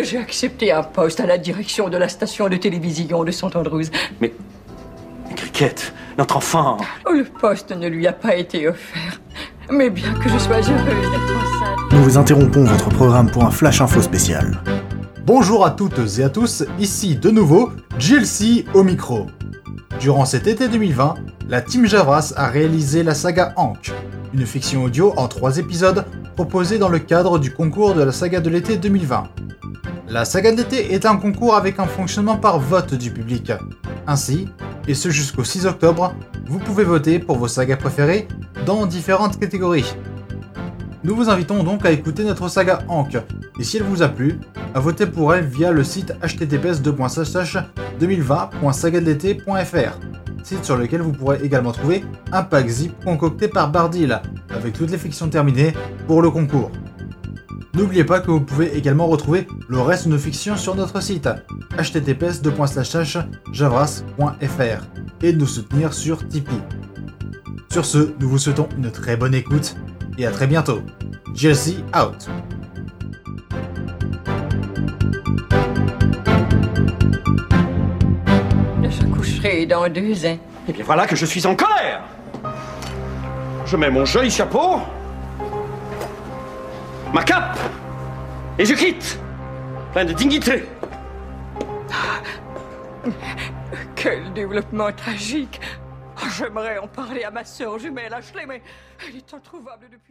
J'ai accepté un poste à la direction de la station de télévision de St Andrews. Mais. Cricket, notre enfant. Le poste ne lui a pas été offert. Mais bien que je sois heureuse d'être enceinte. Nous vous interrompons votre programme pour un flash info spécial. Bonjour à toutes et à tous, ici de nouveau GLC au micro. Durant cet été 2020, la Team Javras a réalisé la saga Hank, une fiction audio en trois épisodes proposée dans le cadre du concours de la saga de l'été 2020. La saga de l'été est un concours avec un fonctionnement par vote du public. Ainsi, et ce jusqu'au 6 octobre, vous pouvez voter pour vos sagas préférées dans différentes catégories. Nous vous invitons donc à écouter notre saga Hank, et si elle vous a plu, à voter pour elle via le site https 2020.sagadelété.fr, site sur lequel vous pourrez également trouver un pack zip concocté par Bardil, avec toutes les fictions terminées pour le concours. N'oubliez pas que vous pouvez également retrouver le reste de nos fictions sur notre site https javras.fr et de nous soutenir sur Tipeee. Sur ce, nous vous souhaitons une très bonne écoute et à très bientôt. Jesse out. J'accoucherai dans deux ans. Eh bien voilà que je suis en colère Je mets mon joli chapeau, ma cape, et je quitte Plein de dignité Quel développement tragique. J'aimerais en parler à ma sœur jumelle Ashley, mais elle est introuvable depuis...